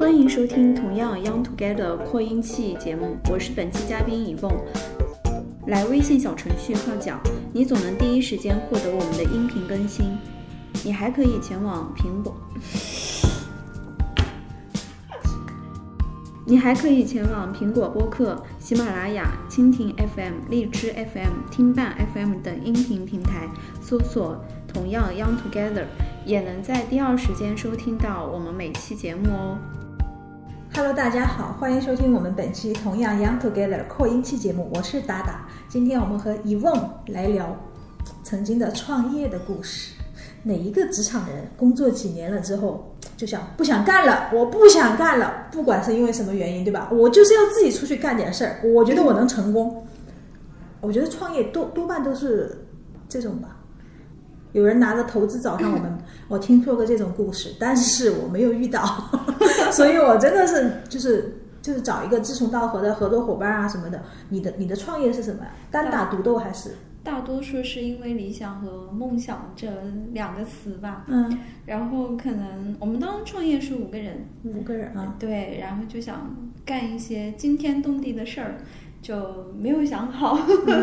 欢迎收听同样 Young Together 扩音器节目，我是本期嘉宾以凤。来微信小程序号角，你总能第一时间获得我们的音频更新。你还可以前往苹果，你还可以前往苹果播客、喜马拉雅、蜻蜓 FM、荔枝 FM、听伴 FM 等音频平台搜索“同样 Young Together”，也能在第二时间收听到我们每期节目哦。Hello，大家好，欢迎收听我们本期同样 Young Together 扩音器节目，我是达达。今天我们和 Evon 来聊曾经的创业的故事。哪一个职场人工作几年了之后就想不想干了？我不想干了，不管是因为什么原因，对吧？我就是要自己出去干点事儿，我觉得我能成功。我觉得创业多多半都是这种吧。有人拿着投资找上我们，我听说过这种故事，但是我没有遇到，所以我真的是就是就是找一个志同道合的合作伙伴啊什么的。你的你的创业是什么呀？单打独斗还是？大多数是因为理想和梦想这两个词吧。嗯，然后可能我们当时创业是五个人，五个人啊。对，然后就想干一些惊天动地的事儿，就没有想好，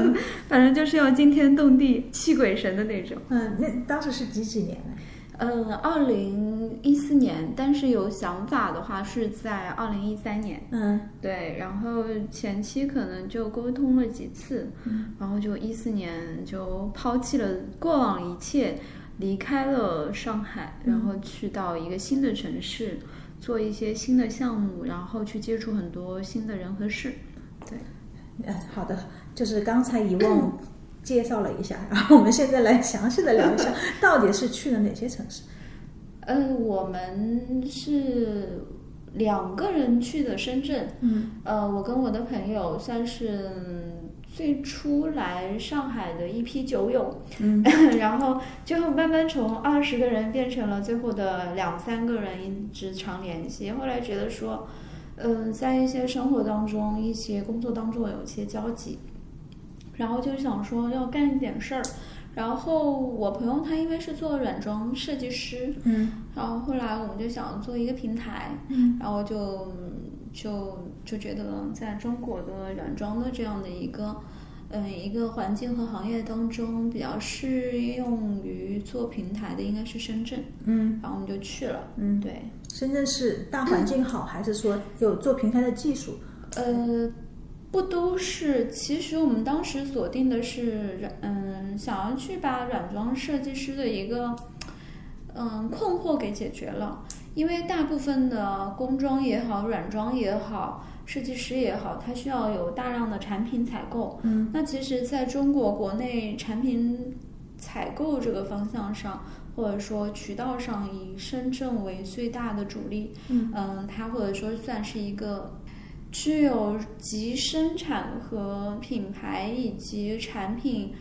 反正就是要惊天动地、泣鬼神的那种。嗯，那当时是几几年呢？嗯，二零一四年，但是有想法的话是在二零一三年。嗯对，然后前期可能就沟通了几次，嗯然后就一四年就抛弃了过往一切，离开了上海，然后去到一个新的城市，做一些新的项目，然后去接触很多新的人和事。对，嗯，好的，就是刚才遗忘介绍了一下，然后我们现在来详细的聊一下，到底是去了哪些城市？呃，我们是两个人去的深圳，嗯呃，我跟我的朋友算是最初来上海的一批酒友，嗯 然后最后慢慢从二十个人变成了最后的两三个人一直常联系。后来觉得说，嗯、在一些生活当中、一些工作当中有一些交集，然后就想说要干一点事儿。然后我朋友他因为是做软装设计师，嗯然后后来我们就想做一个平台，嗯然后就就就觉得在中国的软装的这样的一个嗯一个环境和行业当中，比较适用于做平台的应该是深圳，嗯然后我们就去了。嗯，对，深圳是大环境好，还是说有做平台的技术？呃，不都是，其实我们当时锁定的是软，嗯，想要去把软装设计师的一个嗯困惑给解决了，因为大部分的工装也好，软装也好。设计师也好，他需要有大量的产品采购。嗯那其实在中国国内产品采购这个方向上，或者说渠道上，以深圳为最大的主力。嗯嗯，它或者说算是一个具有集生产和品牌以及产品，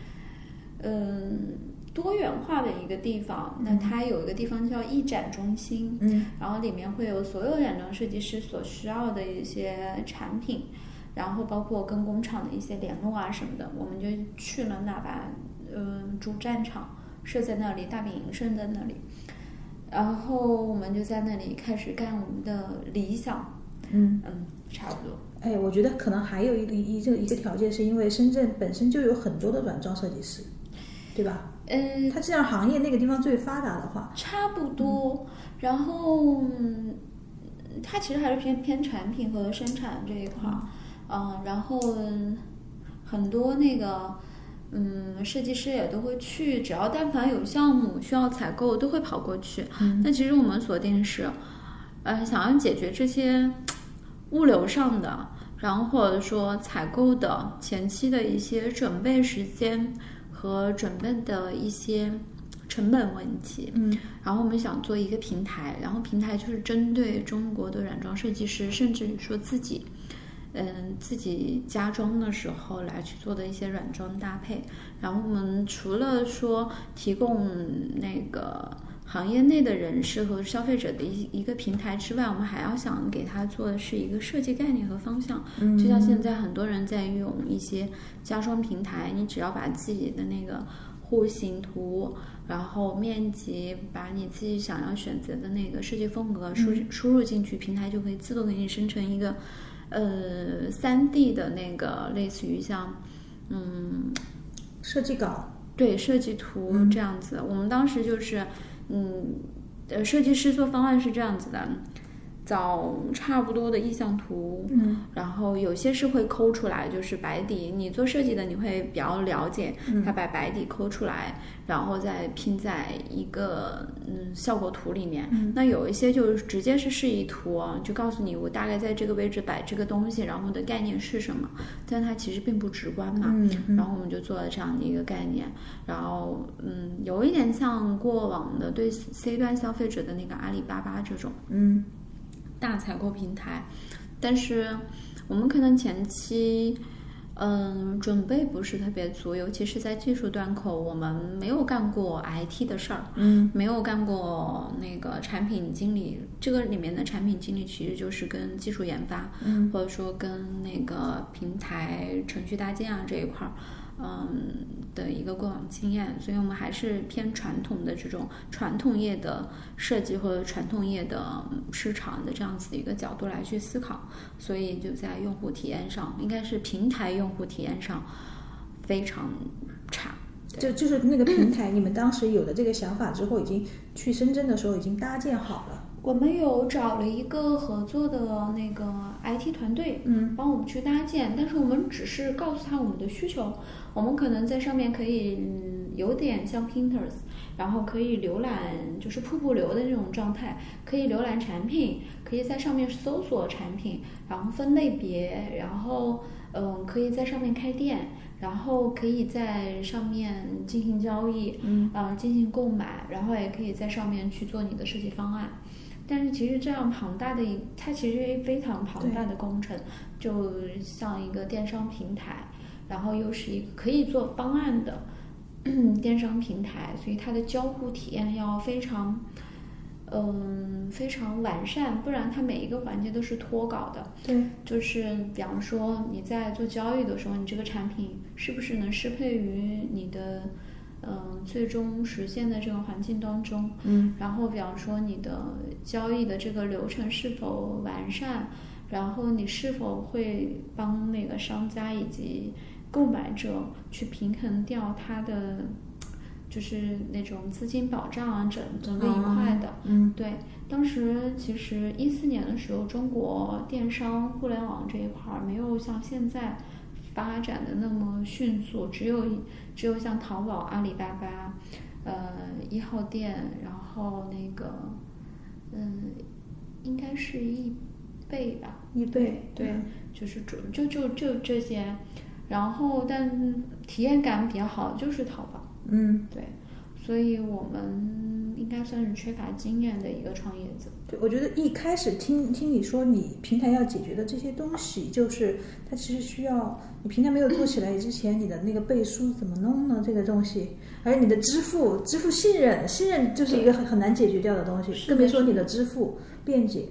嗯。多元化的一个地方，那它有一个地方叫艺展中心，嗯然后里面会有所有软装设计师所需要的一些产品，然后包括跟工厂的一些联络啊什么的，我们就去了那把嗯主战场设在那里，大本营设在那里，然后我们就在那里开始干我们的理想，嗯。嗯，差不多。哎，我觉得可能还有一个一这个一个条件，是因为深圳本身就有很多的软装设计师，对吧？呃，它既然行业那个地方最发达的话，差不多。然后，嗯它其实还是偏偏产品和生产这一块儿，嗯，然后嗯很多那个。嗯，设计师也都会去，只要但凡有项目需要采购，都会跑过去。嗯那其实我们锁定是，呃，想要解决这些物流上的，然后或者说采购的前期的一些准备时间和准备的一些成本问题。嗯然后我们想做一个平台，然后平台就是针对中国的软装设计师，甚至于说自己，嗯，自己家装的时候来去做的一些软装搭配。然后我们除了说提供那个行业内的人士和消费者的一一个平台之外，我们还要想给他做的是一个设计概念和方向。嗯就像现在很多人在用一些家装平台，你只要把自己的那个户型图，然后面积，把你自己想要选择的那个设计风格输输入进去，平台就可以自动给你生成一个呃三 D 的那个类似于像嗯设计稿，对设计图这样子。我们当时就是嗯呃设计师做方案是这样子的。找差不多的意向图，嗯，然后有些是会抠出来，就是白底。你做设计的，你会比较了解，他把白底抠出来，然后再拼在一个嗯效果图里面。那有一些就是直接是示意图，就告诉你我大概在这个位置摆这个东西，然后的概念是什么，但它其实并不直观嘛。嗯，然后我们就做了这样的一个概念，然后嗯，有一点像过往的对 C 端消费者的那个阿里巴巴这种，嗯。大采购平台，但是我们可能前期，嗯，准备不是特别足，尤其是在技术端口，我们没有干过 IT 的事儿，嗯，没有干过那个产品经理，这个里面的产品经理其实就是跟技术研发，嗯，或者说跟那个平台程序搭建啊这一块儿。嗯的一个过往经验，所以我们还是偏传统的这种传统业的设计或者传统业的市场的这样子的一个角度来去思考，所以就在用户体验上，应该是平台用户体验上非常差。就就是那个平台，你们当时有的这个想法之后，已经去深圳的时候已经搭建好了。我们有找了一个合作的那个 IT 团队，嗯，帮我们去搭建，但是我们只是告诉他我们的需求，我们可能在上面可以，嗯，有点像 Pinterest，然后可以浏览，就是瀑布流的那种状态，可以浏览产品，可以在上面搜索产品，然后分类别，然后，嗯，可以在上面开店，然后可以在上面进行交易，嗯，啊，进行购买，然后也可以在上面去做你的设计方案。但是其实这样庞大的一，它其实非常庞大的工程，就像一个电商平台，然后又是一个可以做方案的 电商平台，所以它的交互体验要非常，嗯，非常完善，不然它每一个环节都是脱稿的。对，就是比方说你在做交易的时候，你这个产品是不是能适配于你的？嗯，最终实现的这个环境当中，嗯，然后比方说你的交易的这个流程是否完善，然后你是否会帮那个商家以及购买者去平衡掉他的，就是那种资金保障啊，整整个一块的，嗯，对。当时其实一四年的时候，中国电商互联网这一块儿没有像现在。发展的那么迅速，只有只有像淘宝、阿里巴巴，呃，一号店，然后那个，嗯，应该是易贝吧？易贝，对，就是主就就就这些，然后但体验感比较好就是淘宝，嗯，对，所以我们应该算是缺乏经验的一个创业者。对，我觉得一开始听听你说你平台要解决的这些东西，就是它其实需要你平台没有做起来之前，你的那个背书怎么弄呢？这个东西，而你的支付支付信任信任就是一个很很难解决掉的东西，更别说你的支付便捷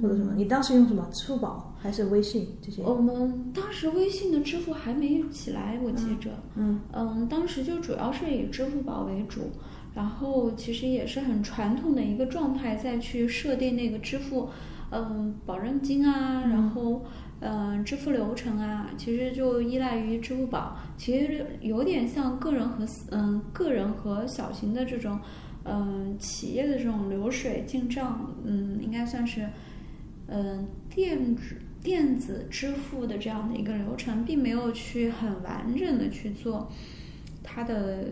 或者什么。你当时用什么？支付宝还是微信这些？我们当时微信的支付还没起来，我记着。嗯嗯，当时就主要是以支付宝为主。然后其实也是很传统的一个状态，再去设定那个支付，嗯，保证金啊，然后嗯，支付流程啊，其实就依赖于支付宝。其实有点像个人和嗯，个人和小型的这种嗯企业的这种流水进账，嗯，应该算是嗯电子电子支付的这样的一个流程，并没有去很完整的去做它的。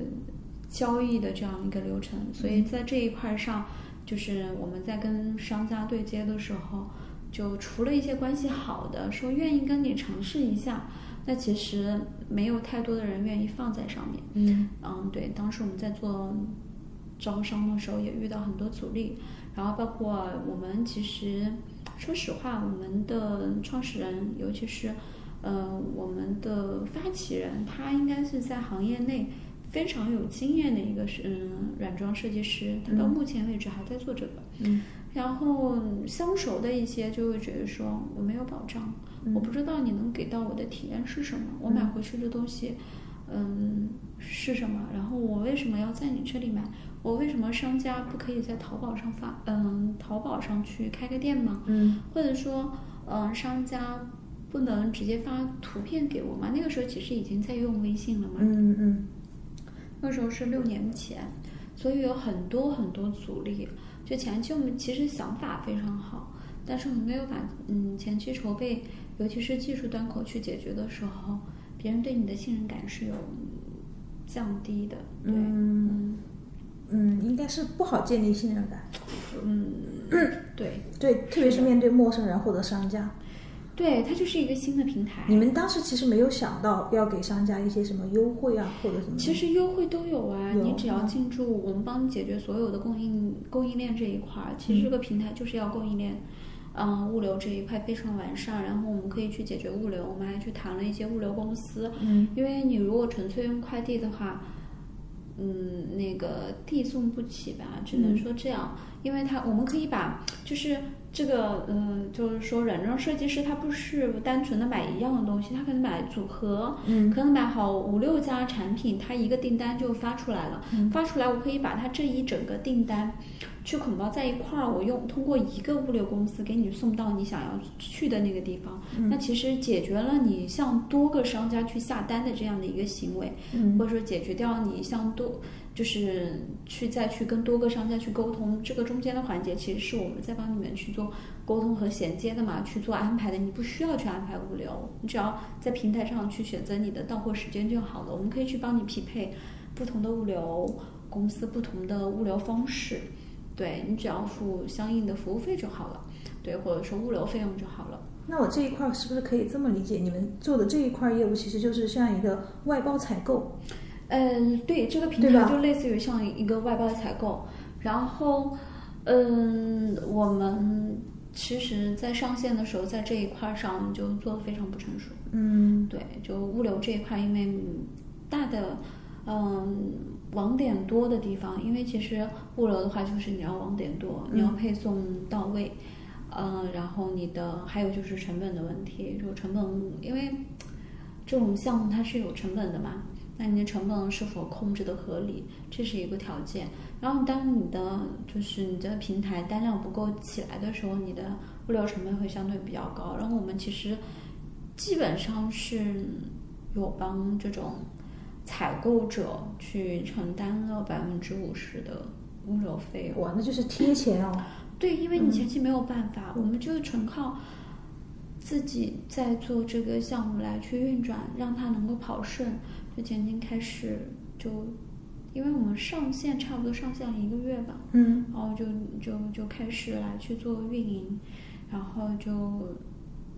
交易的这样一个流程，所以在这一块上，就是我们在跟商家对接的时候，就除了一些关系好的说愿意跟你尝试一下，那其实没有太多的人愿意放在上面。嗯嗯，对，当时我们在做招商的时候也遇到很多阻力，然后包括我们其实说实话，我们的创始人，尤其是呃我们的发起人，他应该是在行业内。非常有经验的一个是嗯软装设计师，他到目前为止还在做这个。嗯，然后相熟的一些就会觉得说我没有保障，我不知道你能给到我的体验是什么，我买回去的东西，嗯，是什么？然后我为什么要在你这里买？我为什么商家不可以在淘宝上发？嗯，淘宝上去开个店吗？嗯或者说，嗯，商家不能直接发图片给我吗？那个时候其实已经在用微信了嘛。嗯嗯那时候是六年前，所以有很多很多阻力。就前期我们其实想法非常好，但是我们没有把嗯前期筹备，尤其是技术端口去解决的时候，别人对你的信任感是有降低的。对，嗯嗯，应该是不好建立信任感。嗯，对，对，特别是面对陌生人或者商家，对，它就是一个新的平台。你们当时其实没有想到要给商家一些什么优惠啊，或者什么。其实优惠都有啊，有你只要嗯进驻，我们帮你解决所有的供应供应链这一块儿。其实这个平台就是要供应链，嗯、物流这一块非常完善，然后我们可以去解决物流，我们还去谈了一些物流公司。嗯因为你如果纯粹用快递的话，嗯，那个递送不起吧，只能嗯。说这样，因为它我们可以把就是这个呃，就是说软装设计师他不是单纯的买一样的东西，他可能买组合，嗯。可能买好五六家产品，他一个订单就发出来了，嗯。发出来我可以把它这一整个订单去捆包在一块儿，我用通过一个物流公司给你送到你想要去的那个地方，嗯。那其实解决了你向多个商家去下单的这样的一个行为，嗯。或者说解决掉你向多就是去再去跟多个商家去沟通，这个中间的环节其实是我们在帮你们去做沟通和衔接的嘛，去做安排的。你不需要去安排物流，你只要在平台上去选择你的到货时间就好了。我们可以去帮你匹配不同的物流公司、不同的物流方式，对你只要付相应的服务费就好了，对，或者说物流费用就好了。那我这一块是不是可以这么理解？你们做的这一块业务其实就是像一个外包采购，嗯，对，这个平台就类似于像一个外包的采购，然后，嗯，我们其实，在上线的时候，在这一块儿上就做的非常不成熟。嗯。对，就物流这一块，因为大的，嗯，网点多的地方，因为其实物流的话，就是你要网点多，你要配送到位，嗯，然后你的还有就是成本的问题，就成本，因为这种项目它是有成本的嘛，那你的成本是否控制的合理，这是一个条件。然后当你的就是你的平台单量不够起来的时候，你的物流成本会相对比较高。然后我们其实基本上是有帮这种采购者去承担了百分之五十的物流费用。哇，那就是贴钱哦。对，因为你前期没有办法，我们就是纯靠自己在做这个项目来去运转，让它能够跑顺。就前期开始就，因为我们上线差不多上线了一个月吧，嗯。然后就就就开始来去做运营，然后就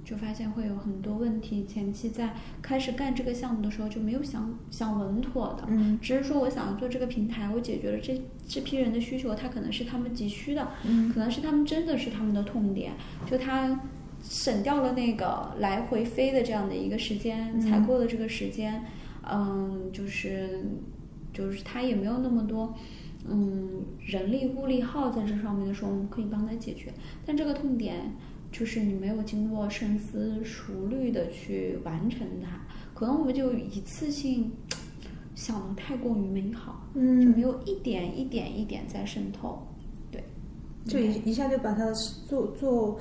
就发现会有很多问题。前期在开始干这个项目的时候就没有想想稳妥的，嗯。只是说我想要做这个平台，我解决了这这批人的需求，他可能是他们急需的，嗯。可能是他们真的是他们的痛点，就他省掉了那个来回飞的这样的一个时间，采购的这个时间，嗯，就是就是他也没有那么多。嗯，人力物力耗在这上面的时候，我们可以帮他解决。但这个痛点就是你没有经过深思熟虑的去完成它，可能我们就一次性想的太过于美好，嗯就没嗯，有一点一点一点在渗透。对，就一一下就把它做做，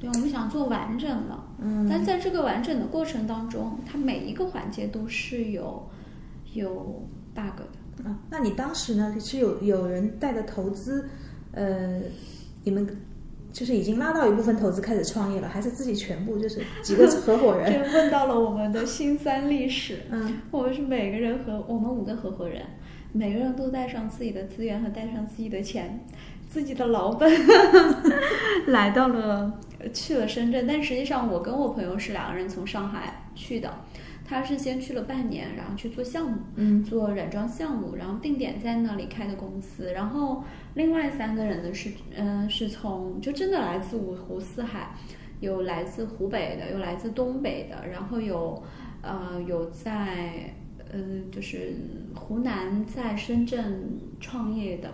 对，我们想做完整了，嗯但在这个完整的过程当中，它每一个环节都是有有 bug 的。啊，那你当时呢是有有人带着投资，呃，你们就是已经拉到一部分投资开始创业了，还是自己全部就是几个合伙人？这问到了我们的辛酸历史。嗯我们是每个人和，我们五个合伙人，每个人都带上自己的资源和带上自己的钱，自己的老本，来到了去了深圳。但实际上，我跟我朋友是两个人从上海去的，他是先去了半年，然后去做项目，嗯做软装项目，然后定点在那里开的公司。然后另外三个人呢是，嗯、是从就真的来自五湖四海，有来自湖北的，有来自东北的，然后有呃有在呃就是湖南在深圳创业的。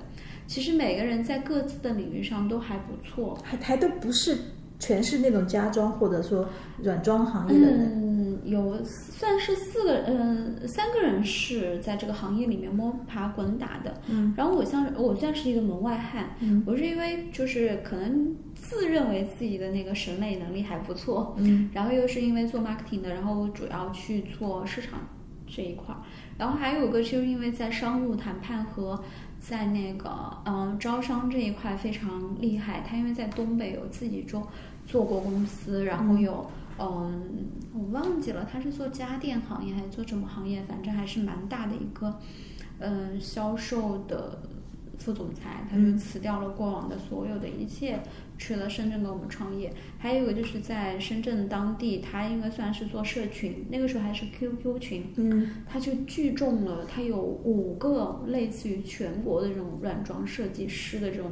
其实每个人在各自的领域上都还不错，还还都不是全是那种家装或者说软装行业的人。嗯，有算是四个，嗯、三个人是在这个行业里面摸爬滚打的。嗯，然后我像我算是一个门外汉，嗯。我是因为就是可能自认为自己的那个审美能力还不错，嗯。然后又是因为做 marketing 的，然后主要去做市场这一块儿，然后还有一个就是因为在商务谈判和在那个嗯、招商这一块非常厉害，他因为在东北有自己做做过公司，然后有嗯我忘记了他是做家电行业还是做什么行业，反正还是蛮大的一个嗯销售的。副总裁，他就嗯辞掉了过往的所有的一切，去了深圳跟我们创业。还有一个就是在深圳当地，他应该算是做社群，那个时候还是 QQ 群，嗯他就聚众了，他有五个类似于全国的这种软装设计师的这种，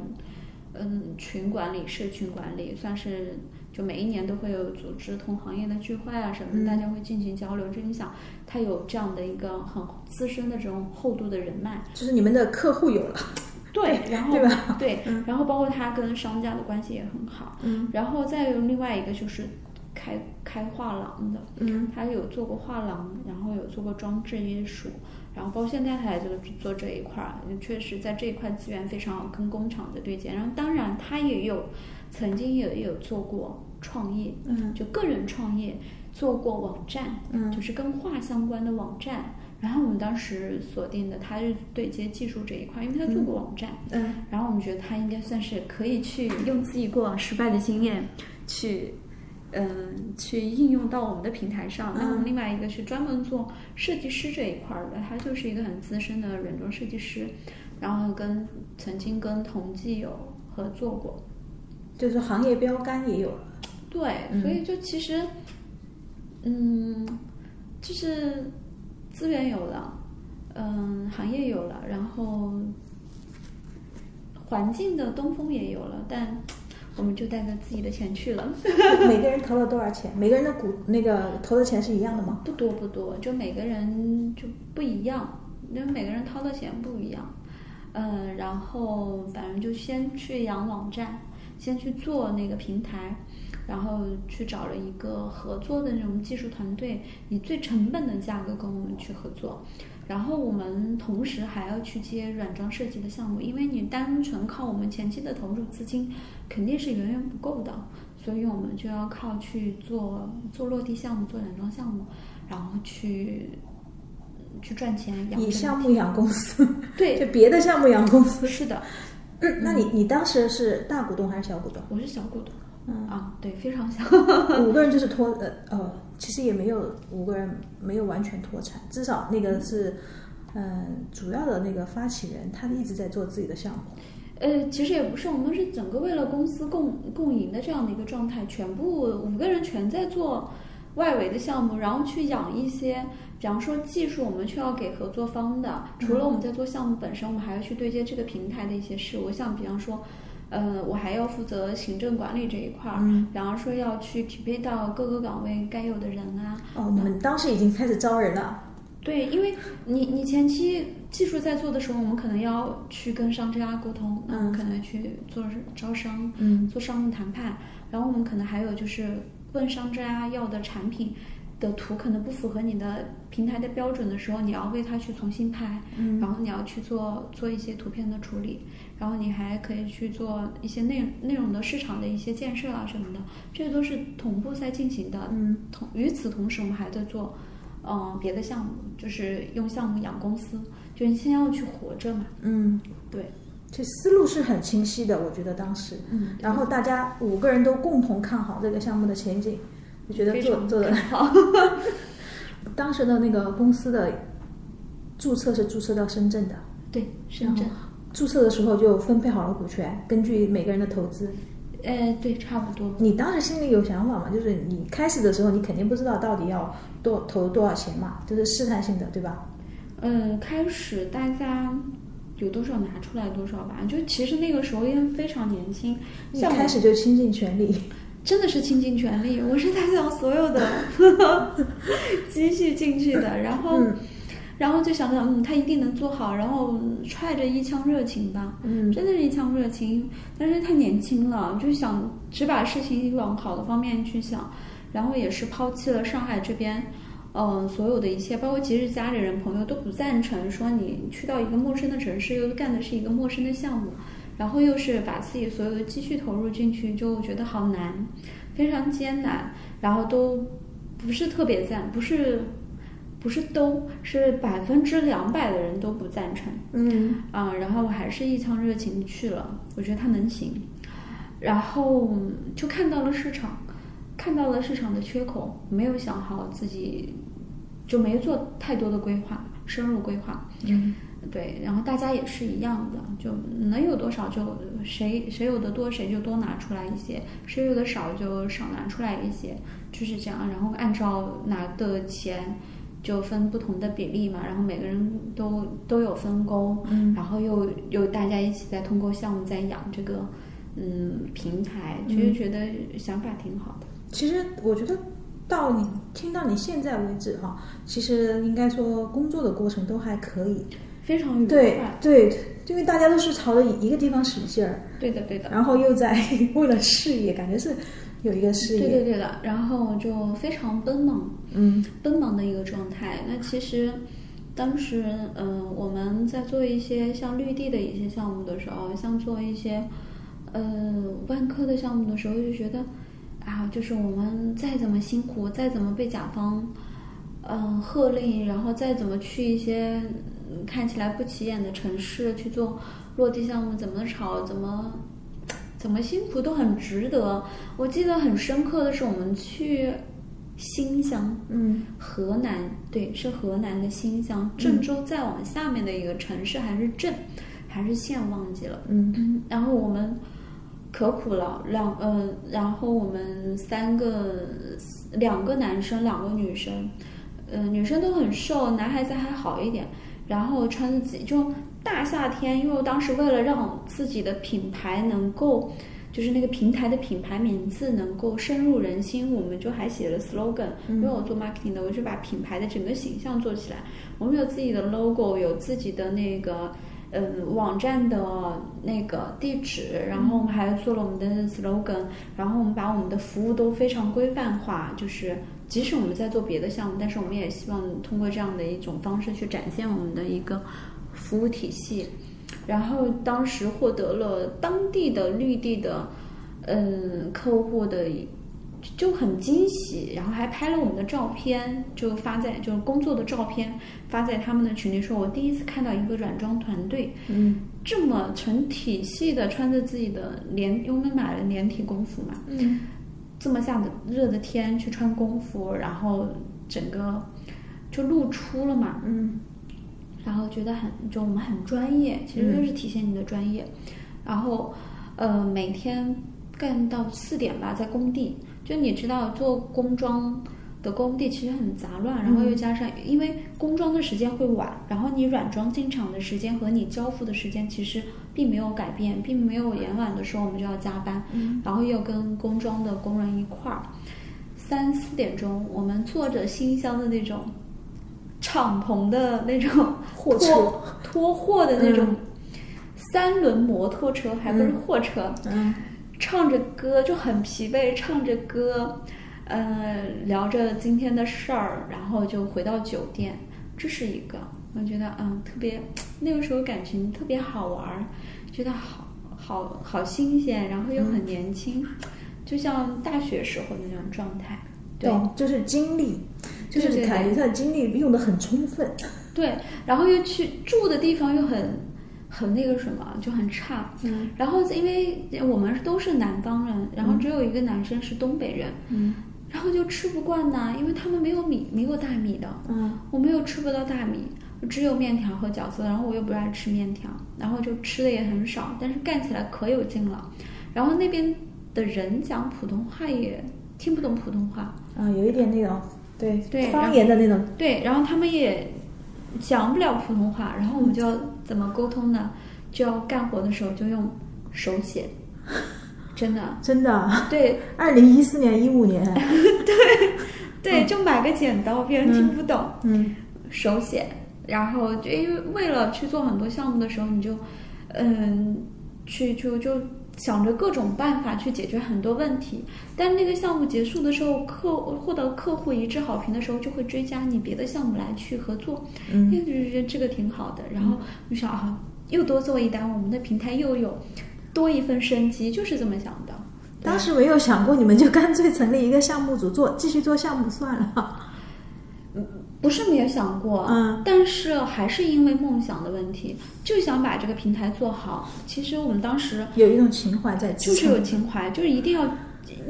嗯，群管理、社群管理，算是就每一年都会有组织同行业的聚会啊什么大家会进行交流。就你想，他有这样的一个很资深的这种厚度的人脉，就是你们的客户有了，对，然后对吧？对嗯，然后包括他跟商家的关系也很好，嗯然后再有另外一个就是开开画廊的，嗯他有做过画廊，然后有做过装置艺术，然后包括现在他也就做这一块儿，确实在这一块资源非常好，跟工厂的对接。然后当然他也有曾经也有做过创业，嗯就个人创业，做过网站，嗯就是跟画相关的网站。然后我们当时锁定的他是对接技术这一块，因为他做过网站，嗯然后我们觉得他应该算是可以去用自己过往失败的经验去，嗯，去应用到我们的平台上。那我们另外一个是专门做设计师这一块儿的，他就是一个很资深的软装设计师，然后跟曾经跟同济有合作过。就是行业标杆也有了，对，嗯所以就其实，嗯，就是资源有了，嗯，行业有了，然后环境的东风也有了，但我们就带着自己的钱去了，每个人投了多少钱？每个人的股那个投的钱是一样的吗？不多不多，就每个人就不一样，因为每个人掏的钱不一样，嗯，然后反正就先去养网站，先去做那个平台，然后去找了一个合作的那种技术团队，以最成本的价格跟我们去合作。然后我们同时还要去接软装设计的项目，因为你单纯靠我们前期的投入资金，肯定是远远不够的，所以我们就要靠去做做落地项目、做软装项目，然后去去赚钱养以项目养公司，对就别的项目养公司。是的，嗯，那你你当时是大股东还是小股东？我是小股东，嗯啊，对，非常小，五个人就是脱呃呃，其实也没有五个人没有完全脱产，至少那个是嗯、呃主要的那个发起人，他一直在做自己的项目。呃，其实也不是，我们是整个为了公司共共赢的这样的一个状态，全部五个人全在做外围的项目，然后去养一些，比方说技术，我们需要给合作方的。除了我们在做项目本身，我们还要去对接这个平台的一些事务，像比方说。呃，我还要负责行政管理这一块儿，嗯。比方说要去匹配到各个岗位该有的人啊，哦，你们当时已经开始招人了。对，因为你你前期技术在做的时候，我们可能要去跟商家沟通，那我们可能去做招商，嗯。做商务谈判，然后我们可能还有就是问商家要的产品的图可能不符合你的平台的标准的时候，你要为它去重新拍，嗯然后你要去做做一些图片的处理，然后你还可以去做一些内内容的市场的一些建设啊什么的，这些都是同步在进行的。嗯同与此同时，我们还在做，嗯、别的项目，就是用项目养公司，就是你先要去活着嘛。嗯，对，这思路是很清晰的，我觉得当时。嗯，然后大家五个人都共同看好这个项目的前景，就觉得做做的好。当时的那个公司的注册是注册到深圳的，对，深圳，注册的时候就分配好了股权，根据每个人的投资。呃，对，差不多。你当时心里有想法吗？就是你开始的时候，你肯定不知道到底要多投多少钱嘛，就是试探性的，对吧？呃，开始大家有多少拿出来多少吧，就其实那个时候因为非常年轻，一像开始就倾尽全力。真的是倾尽全力，我是带上所有的 积蓄进去的，然后，嗯。然后就想想，嗯，他一定能做好，然后揣着一腔热情吧，嗯。真的是一腔热情，但是太年轻了，就想只把事情往好的方面去想，然后也是抛弃了上海这边，嗯，所有的一切，包括其实家里人、朋友都不赞成说你去到一个陌生的城市，又干的是一个陌生的项目，然后又是把自己所有的积蓄投入进去，就觉得好难，非常艰难，然后都不是特别赞，不是不是都是百分之两百的人都不赞成，嗯。啊，然后我还是一腔热情去了，我觉得他能行，然后就看到了市场，看到了市场的缺口，没有想好自己，就没做太多的规划，深入规划。嗯对，然后大家也是一样的，就能有多少就谁谁有的多谁就多拿出来一些，谁有的少就少拿出来一些，就是这样。然后按照拿的钱就分不同的比例嘛，然后每个人都都有分工，嗯然后又又大家一起在通过项目在养这个嗯平台，其实觉得想法挺好的。其实我觉得到你听到你现在为止哈，其实应该说工作的过程都还可以。非常愉对快，对，因为大家都是朝着一个地方使劲儿，对的对的。然后又在 为了事业，感觉是有一个事业。对对对的，然后就非常奔忙，嗯奔忙的一个状态。那其实当时，嗯、我们在做一些像绿地的一些项目的时候，像做一些呃万科的项目的时候，就觉得啊，就是我们再怎么辛苦，再怎么被甲方嗯、喝令，然后再怎么去一些嗯看起来不起眼的城市去做落地项目，怎么炒，怎么怎么辛苦都很值得。我记得很深刻的是，我们去新乡，嗯河南，对，是河南的新乡，郑州再往下面的一个城市，还是镇，还是县，忘记了。嗯然后我们可苦了，两呃，然后我们三个，两个男生，两个女生，呃，女生都很瘦，男孩子还好一点。然后穿自己就大夏天，因为我当时为了让自己的品牌能够，就是那个平台的品牌名字能够深入人心，我们就还写了 slogan。因为我做 marketing 的，我就把品牌的整个形象做起来。我们有自己的 logo，有自己的那个。嗯，网站的那个地址，然后我们还做了我们的 slogan，然后我们把我们的服务都非常规范化，就是即使我们在做别的项目，但是我们也希望通过这样的一种方式去展现我们的一个服务体系。然后当时获得了当地的绿地的嗯客户的就很惊喜，然后还拍了我们的照片，就发在就是工作的照片发在他们的群里，说我第一次看到一个软装团队嗯。这么成体系的穿着自己的连，因为我们买了连体工服嘛，嗯这么下的热的天去穿工服，然后整个就露出了嘛，嗯。然后觉得很就我们很专业，其实就是体现你的专业。然后呃每天干到四点吧，在工地，就你知道做工装的工地其实很杂乱，然后又加上因为工装的时间会晚，然后你软装进场的时间和你交付的时间其实并没有改变，并没有延晚的时候我们就要加班，然后又跟工装的工人一块儿。三四点钟，我们坐着新乡的那种敞篷的那种货车拖拖货的那种三轮摩托车，还不是货车，嗯。唱着歌就很疲惫，唱着歌，呃，聊着今天的事儿，然后就回到酒店。这是一个，我觉得嗯，特别那个时候感情特别好玩儿，觉得好好好新鲜，然后又很年轻，就像大学时候的那种状态。对懂，就是精力，就是感觉他的精力用的很充分。对，然后又去住的地方又很很那个什么，就很差。嗯然后因为我们都是南方人，然后只有一个男生是东北人，嗯然后就吃不惯呐，因为他们没有米，没有大米的，嗯我没有吃不到大米，只有面条和饺子，然后我又不爱吃面条，然后就吃的也很少，但是干起来可有劲了。然后那边的人讲普通话也听不懂普通话，啊，有一点那种对对方言的那种。对，然后他们也讲不了普通话，然后我们就要怎么沟通呢？就要干活的时候就用手写，真的，真的，啊对。二零一四年、一五年，对，对就买个剪刀，别人听不懂，嗯。手写，然后就因为为了去做很多项目的时候，你就嗯去就就想着各种办法去解决很多问题，但那个项目结束的时候，客获得客户一致好评的时候，就会追加你别的项目来去合作，嗯。那个就觉得这个挺好的。然后就想啊，又多做一单，我们的平台又有多一份生机，就是这么想的。当时没有想过，你们就干脆成立一个项目组做，继续做项目算了。不是没有想过，嗯，但是还是因为梦想的问题，就想把这个平台做好。其实我们当时有一种情怀在。就是有情怀，就是一定要。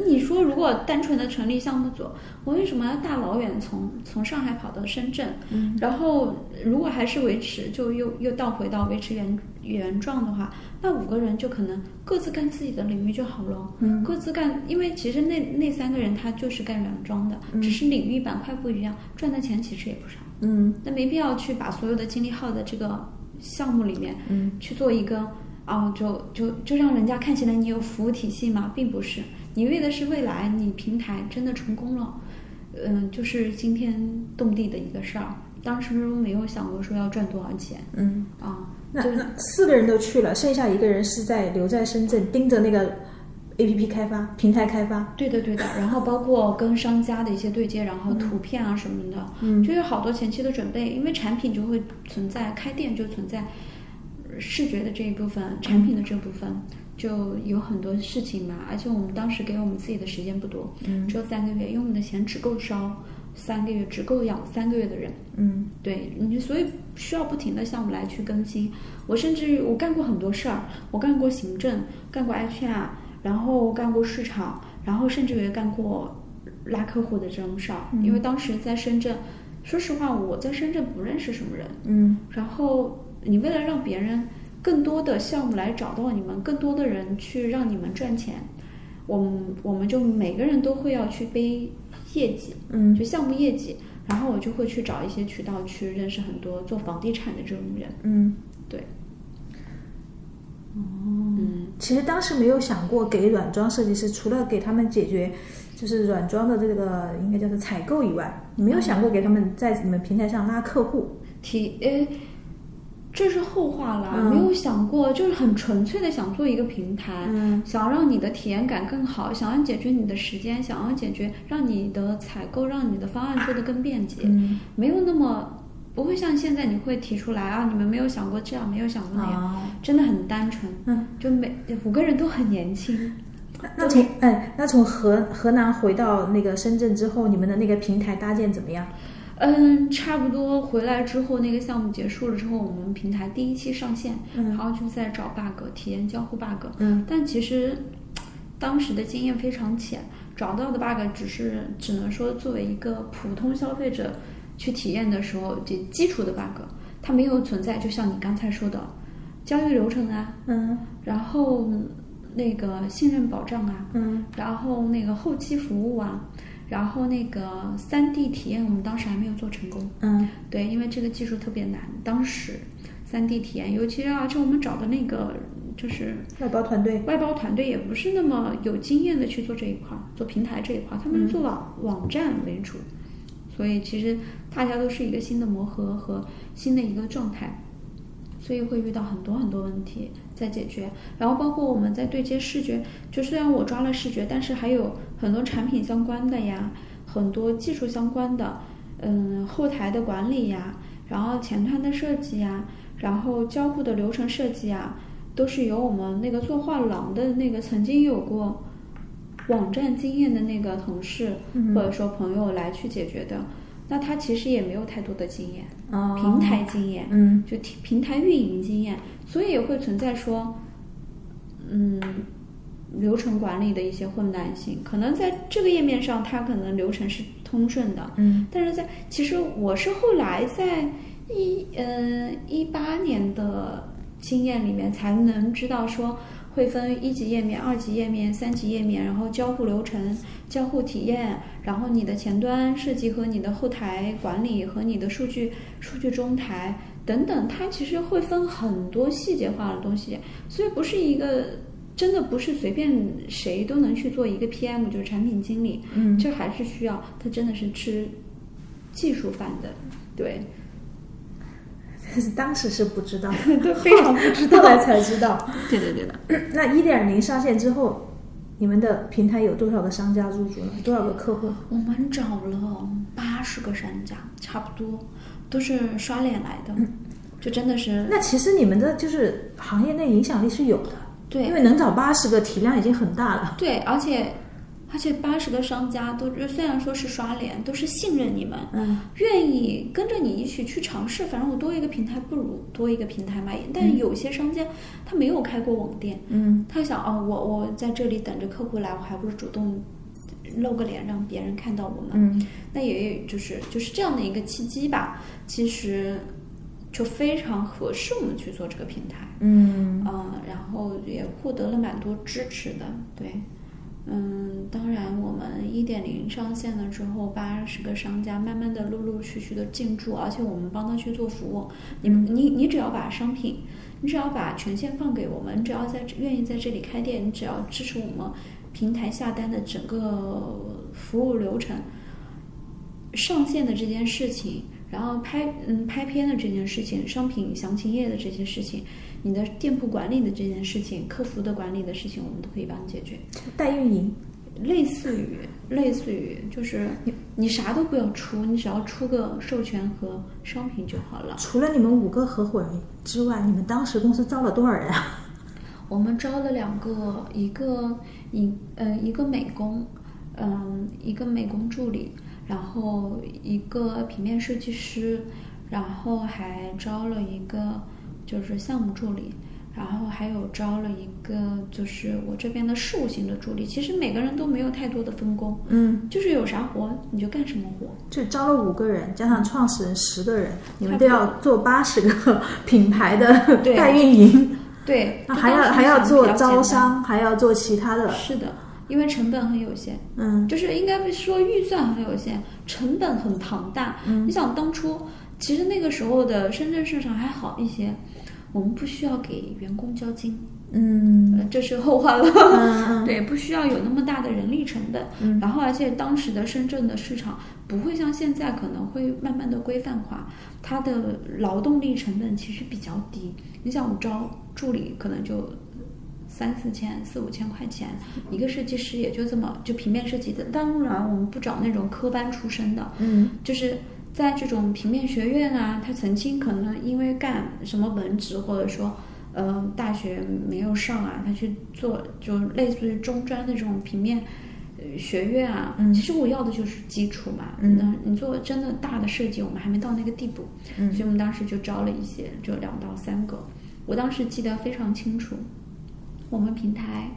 你说如果单纯的成立项目组，我为什么要大老远从从上海跑到深圳？嗯，然后如果还是维持，就又又倒回到维持原原状的话，那五个人就可能各自干自己的领域就好了。嗯各自干，因为其实那那三个人他就是干软装的，只是领域板块不一样，赚的钱其实也不少。嗯那没必要去把所有的精力耗在这个项目里面，嗯去做一个啊，就就就让人家看起来你有服务体系嘛，并不是，你为的是未来你平台真的成功了，嗯，就是惊天动地的一个事儿。当时没有想过说要赚多少钱嗯，啊，就那那四个人都去了，剩下一个人是在留在深圳盯着那个 A P P 开发平台开发。对的对的，然后包括跟商家的一些对接，然后图片啊什么的，嗯就有好多前期的准备，因为产品就会存在，开店就存在呃视觉的这一部分，产品的这部分就有很多事情嘛。而且我们当时给我们自己的时间不多，嗯只有三个月，因为我们的钱只够烧三个月，只够养三个月的人。嗯对你，所以需要不停的项目来去更新。我甚至于我干过很多事儿，我干过行政，干过 HR，然后干过市场，然后甚至于干过拉客户的这种事儿。因为当时在深圳，说实话，我在深圳不认识什么人，嗯然后你为了让别人更多的项目来找到你们，更多的人去让你们赚钱，我们我们就每个人都会要去背业绩，嗯。就项目业绩，然后我就会去找一些渠道去认识很多做房地产的这种人，嗯。对，嗯，其实当时没有想过给软装设计师，除了给他们解决就是软装的这个应该叫做采购以外，你没有想过给他们在你们平台上拉客户。提呃，这是后话了，嗯。没有想过，就是很纯粹的想做一个平台，嗯。想让你的体验感更好，想要解决你的时间，想要解决让你的采购，让你的方案做得更便捷，嗯。没有那么不会像现在你会提出来啊，你们没有想过这样，没有想过那样，啊，真的很单纯，嗯，就每五个人都很年轻。那那从哎，那从河河南回到那个深圳之后，你们的那个平台搭建怎么样？嗯，差不多回来之后，那个项目结束了之后，我们平台第一期上线，嗯然后就在找 bug，体验交互 bug。嗯但其实当时的经验非常浅，找到的 bug 只是只能说作为一个普通消费者去体验的时候，这基础的 bug，它没有存在。就像你刚才说的，交易流程啊，嗯然后那个信任保障啊，嗯然后那个后期服务啊，然后那个三 D 体验，我们当时还没有做成功。嗯。对，因为这个技术特别难，当时。三 D 体验，尤其是而且我们找的那个就是外包团队。外包团队也不是那么有经验的去做这一块儿，做平台这一块儿，他们做网、网站为主，所以其实大家都是一个新的磨合和新的一个状态，所以会遇到很多很多问题在解决。然后包括我们在对接视觉，就虽然我抓了视觉，但是还有很多产品相关的呀，很多技术相关的，嗯，后台的管理呀，然后前端的设计呀，然后交互的流程设计啊，都是由我们那个做画廊的那个曾经有过网站经验的那个同事、嗯或者说朋友来去解决的。那他其实也没有太多的经验，哦平台经验，嗯就平平台运营经验，所以也会存在说，嗯，流程管理的一些混乱性。可能在这个页面上，它可能流程是通顺的，嗯但是在其实我是后来在一嗯一八年的经验里面才能知道说会分一级页面、二级页面、三级页面，然后交互流程、交互体验，然后你的前端设计和你的后台管理和你的数据数据中台等等，它其实会分很多细节化的东西，所以不是一个。真的不是随便谁都能去做一个 PM，就是产品经理，嗯这还是需要他真的是吃技术饭的，对，但是当时是不知道，都非常不知道后来才知道。对的，对的。那一点零上线之后，你们的平台有多少个商家入驻了？多少个客户？我们找了八十个商家，差不多都是刷脸来的，就真的是。那其实你们的就是行业内影响力是有的，对，因为能找八十个体量已经很大了。对，而且。而且八十个商家都虽然说是刷脸，都是信任你们，嗯，愿意跟着你一起去尝试。反正我多一个平台不如多一个平台嘛。但有些商家他没有开过网店，嗯，他想哦，我我在这里等着客户来，我还不如主动露个脸让别人看到我们。嗯，那也就是就是这样的一个契机吧。其实就非常合适我们去做这个平台，嗯啊，然后也获得了蛮多支持的，对。嗯，当然，我们一点零上线了之后，八十个商家慢慢的陆陆续续的进驻，而且我们帮他去做服务。你们你你只要把商品，你只要把权限放给我们，你只要在愿意在这里开店，你只要支持我们平台下单的整个服务流程，上线的这件事情，然后拍嗯拍片的这件事情，商品详情页的这些事情。你的店铺管理的这件事情，客服的管理的事情，我们都可以帮你解决。代运营，类似于类似于，就是你你啥都不要出，你只要出个授权和商品就好了。除了你们五个合伙人之外，你们当时公司招了多少人啊？我们招了两个，一个一呃一个美工，嗯一个美工助理，然后一个平面设计师，然后还招了一个。就是项目助理，然后还有招了一个，就是我这边的事务型的助理。其实每个人都没有太多的分工，嗯，就是有啥活你就干什么活。就招了五个人，加上创始人十个人，你们都要做八十个 品牌的代运营，对，那还要还要做招商，还要做其他的。是的，因为成本很有限，嗯，就是应该说预算很有限，成本很庞大。嗯，你想当初，其实那个时候的深圳市场还好一些。我们不需要给员工交金，嗯，这是后话了。嗯 对，不需要有那么大的人力成本。嗯，然后而且当时的深圳的市场不会像现在可能会慢慢的规范化，它的劳动力成本其实比较低。你想，我招助理可能就三四千、四五千块钱，一个设计师也就这么就平面设计的。当然，我们不找那种科班出身的，嗯，就是。在这种平面学院啊，他曾经可能因为干什么文职，或者说，呃，大学没有上啊，他去做就类似于中专的这种平面学院啊。嗯，其实我要的就是基础嘛。嗯，那你做真的大的设计，我们还没到那个地步。嗯，所以我们当时就招了一些，就两到三个。我当时记得非常清楚，我们平台，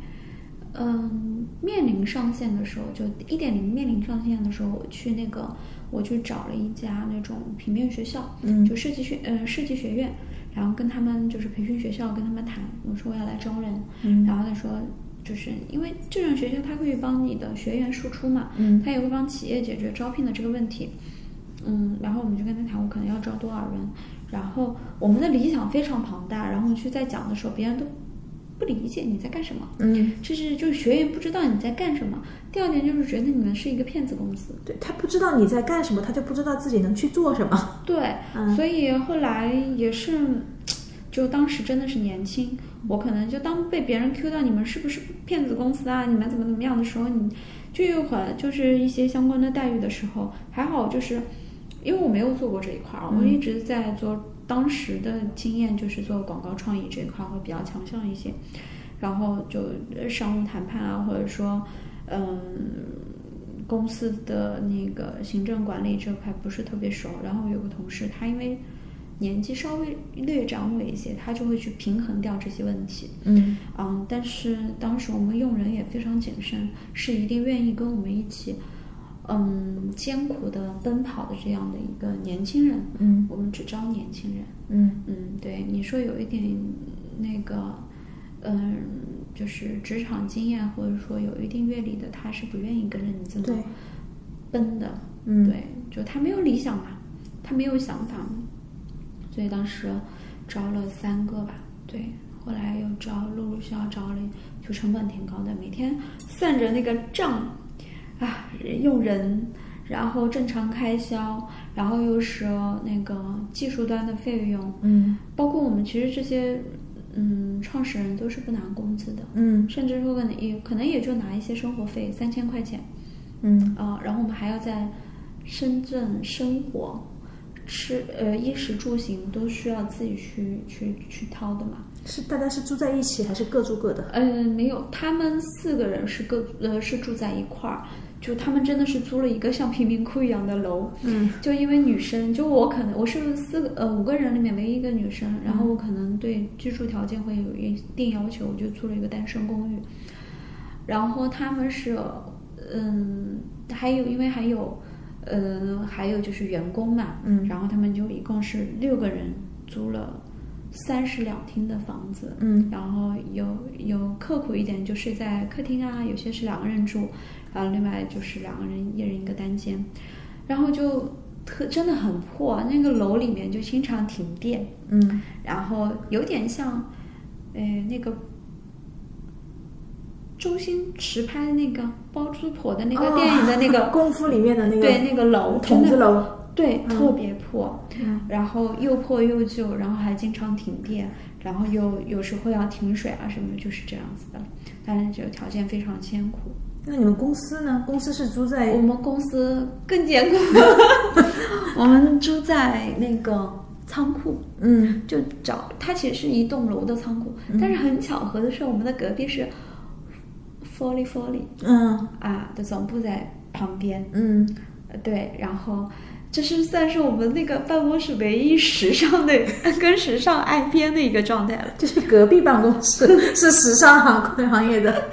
嗯，面临上线的时候，就一点零面临上线的时候，我去那个。我去找了一家那种平面学校，嗯，就设计学呃设计学院，然后跟他们就是培训学校跟他们谈，我说我要来招人，嗯，然后他说就是因为这种学校他会帮你的学员输出嘛，嗯，他也会帮企业解决招聘的这个问题，嗯，然后我们就跟他谈，我可能要招多少人，然后我们的理想非常庞大，然后去在讲的时候，别人都。不理解你在干什么，嗯，就是就是学员不知道你在干什么。第二点就是觉得你们是一个骗子公司，对他不知道你在干什么，他就不知道自己能去做什么。对，所以后来也是，就当时真的是年轻，我可能就当被别人 Q 到你们是不是骗子公司啊，你们怎么怎么样的时候，你就有很就是一些相关的待遇的时候，还好就是因为我没有做过这一块儿，我一直在做。当时的经验就是做广告创意这一块会比较强项一些，然后就商务谈判啊，或者说，嗯，公司的那个行政管理这块不是特别熟。然后有个同事，他因为年纪稍微略长我一些，他就会去平衡掉这些问题。嗯嗯，但是当时我们用人也非常谨慎，是一定愿意跟我们一起。嗯，艰苦的奔跑的这样的一个年轻人，嗯，我们只招年轻人，嗯。嗯，对，你说有一点那个，嗯，就是职场经验或者说有一定阅历的，他是不愿意跟着你这么奔的，嗯，对，就他没有理想嘛，他没有想法，所以当时招了三个吧，对，后来又招，陆陆续续招了，就成本挺高的，每天算着那个账。啊，用人，然后正常开销，然后又是那个技术端的费用，嗯包括我们其实这些嗯创始人都是不拿工资的，嗯甚至说可能也可能也就拿一些生活费三千块钱嗯啊、然后我们还要在深圳生活。吃呃衣食住行都需要自己去去去掏的嘛，是大家是住在一起还是各住各的？嗯，没有，他们四个人是各呃是住在一块儿，就他们真的是租了一个像贫民窟一样的楼，嗯。就因为女生，就我可能我是四个呃五个人里面唯一一个女生，然后我可能对居住条件会有一定要求，我就租了一个单身公寓。然后他们是嗯，还有因为还有呃还有就是员工嘛，嗯。然后他们就一共是六个人租了三室两厅的房子，嗯。然后有有刻苦一点就睡在客厅啊，有些是两个人住，然后另外就是两个人一人一个单间，然后就特真的很破，那个楼里面就经常停电，嗯。然后有点像，呃那个周星驰拍的那个包租婆的那个电影的那个、功夫里面的那个对那个楼筒子楼，对，嗯。特别破，嗯。然后又破又旧，然后还经常停电，然后又有时候要停水啊什么的，就是这样子的。但是这个条件非常艰苦。那你们公司呢？公司是租在我们公司更艰苦，我们租在那个仓库，嗯。就找它其实是一栋楼的仓库，但是很巧合的是，我们的隔壁是 Folly Folly 嗯。啊的总部在旁边，嗯。呃对，然后这是算是我们那个办公室唯一时尚的 跟时尚挨边的一个状态了。就是隔壁办公室 是时尚行行业的，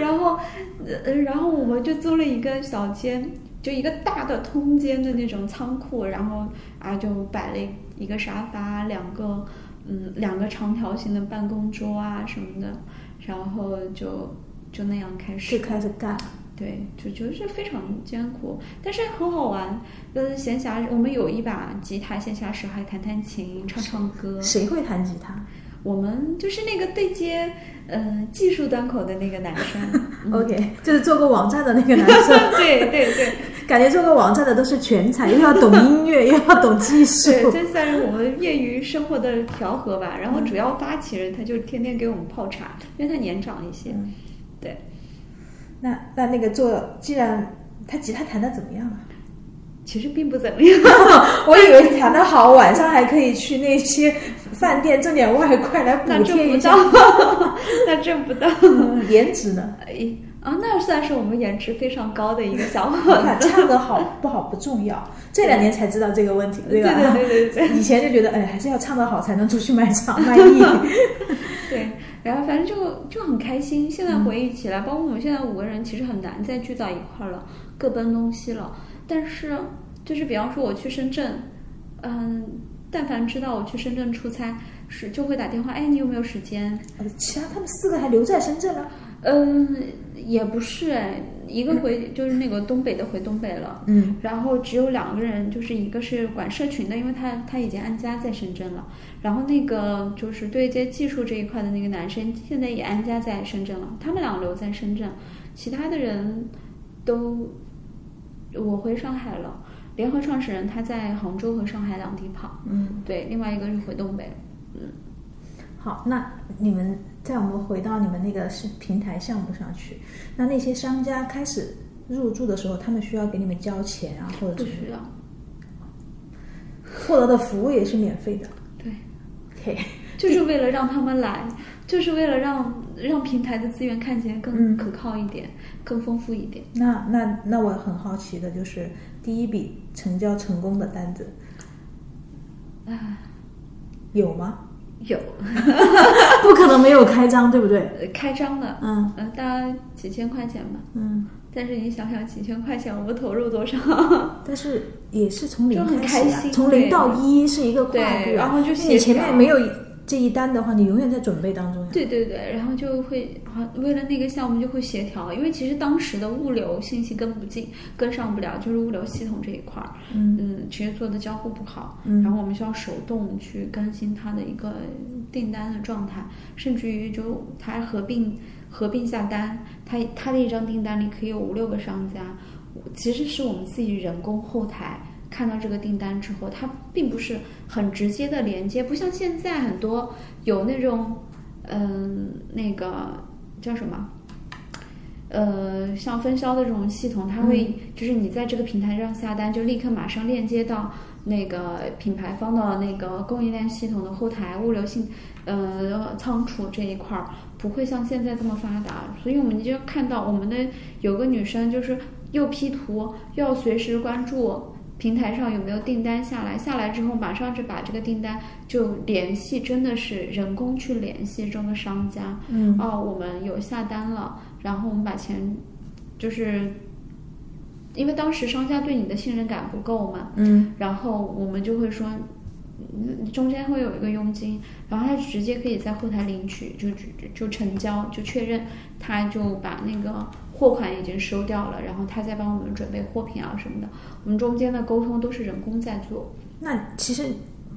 然后，呃，然后我们就租了一个小间，就一个大的通间的那种仓库，然后啊就摆了一个沙发，两个嗯两个长条形的办公桌啊什么的，然后就就那样开始就开始干。对，就就是非常艰苦，但是很好玩。呃，闲暇我们有一把吉他，闲暇时还弹弹琴、唱唱歌。谁会弹吉他我们就是那个对接呃技术端口的那个男生。嗯？OK，就是做过网站的那个男生，对对对感觉做过网站的都是全才，又要懂音乐，又要懂技术。对，这算是我们业余生活的调和吧。然后主要发起人他就天天给我们泡茶，因为他年长一些。嗯对，那那那个做，既然他吉他弹的怎么样啊？其实并不怎么样。我以为弹得好，晚上还可以去那些饭店挣点外快来补那挣不贴一下到。那挣不到。嗯颜值呢？哎啊，那算是我们颜值非常高的一个小伙子。唱得好不好不重要，这两年才知道这个问题，对吧？对对对对以前就觉得，哎，还是要唱得好才能出去卖唱卖艺。对，然后反正就就很开心。现在回忆起来，包括我们现在五个人，其实很难再聚到一块儿了，各奔东西了。但是就是比方说我去深圳，嗯，但凡知道我去深圳出差，是就会打电话，哎，你有没有时间？呃其他他们四个还留在深圳了。嗯，也不是哎，一个回就是那个东北的回东北了。嗯然后只有两个人，就是一个是管社群的，因为他他已经安家在深圳了。然后那个就是对接技术这一块的那个男生，现在也安家在深圳了。他们俩留在深圳，其他的人都我回上海了。联合创始人他在杭州和上海两地跑，嗯，对，另外一个是回东北。嗯好，那你们在我们回到你们那个是平台项目上去，那那些商家开始入驻的时候，他们需要给你们交钱啊，或者是不需要，获得的服务也是免费的。对，OK，就是为了让他们来，就是为了让让平台的资源看起来更嗯可靠一点，更丰富一点。那那那我很好奇的就是第一笔成交成功的单子啊，有吗？有 不可能没有开张，对不对？呃开张的，嗯呃，大概几千块钱吧。嗯，但是你想想，几千块钱我们投入多少？但是也是从零开始啊开，心从零到一是一个跨度啊，然后就是你前面没有这一单的话，你永远在准备当中呀。对对对，然后就会好为了那个项目就会协调，因为其实当时的物流信息跟不进，跟上不了，就是物流系统这一块儿，嗯。嗯，其实做的交互不好，嗯。然后我们需要手动去更新它的一个订单的状态，甚至于就它合并合并下单，它它的一张订单里可以有五六个商家，其实是我们自己人工后台看到这个订单之后，它并不是很直接的连接，不像现在很多有那种嗯、那个叫什么？呃，像分销的这种系统，它会就是你在这个平台上下单，就立刻马上链接到那个品牌方的那个供应链系统的后台物流信呃仓储这一块儿，不会像现在这么发达。所以我们就看到我们的有个女生就是又 P 图，又要随时关注。平台上有没有订单下来？下来之后，马上就把这个订单就联系，真的是人工去联系这个商家。嗯哦，我们有下单了，然后我们把钱，就是因为当时商家对你的信任感不够嘛，嗯然后我们就会说，嗯中间会有一个佣金，然后他直接可以在后台领取，就就就成交，就确认，他就把那个货款已经收掉了，然后他再帮我们准备货品啊什么的，我们中间的沟通都是人工在做。那其实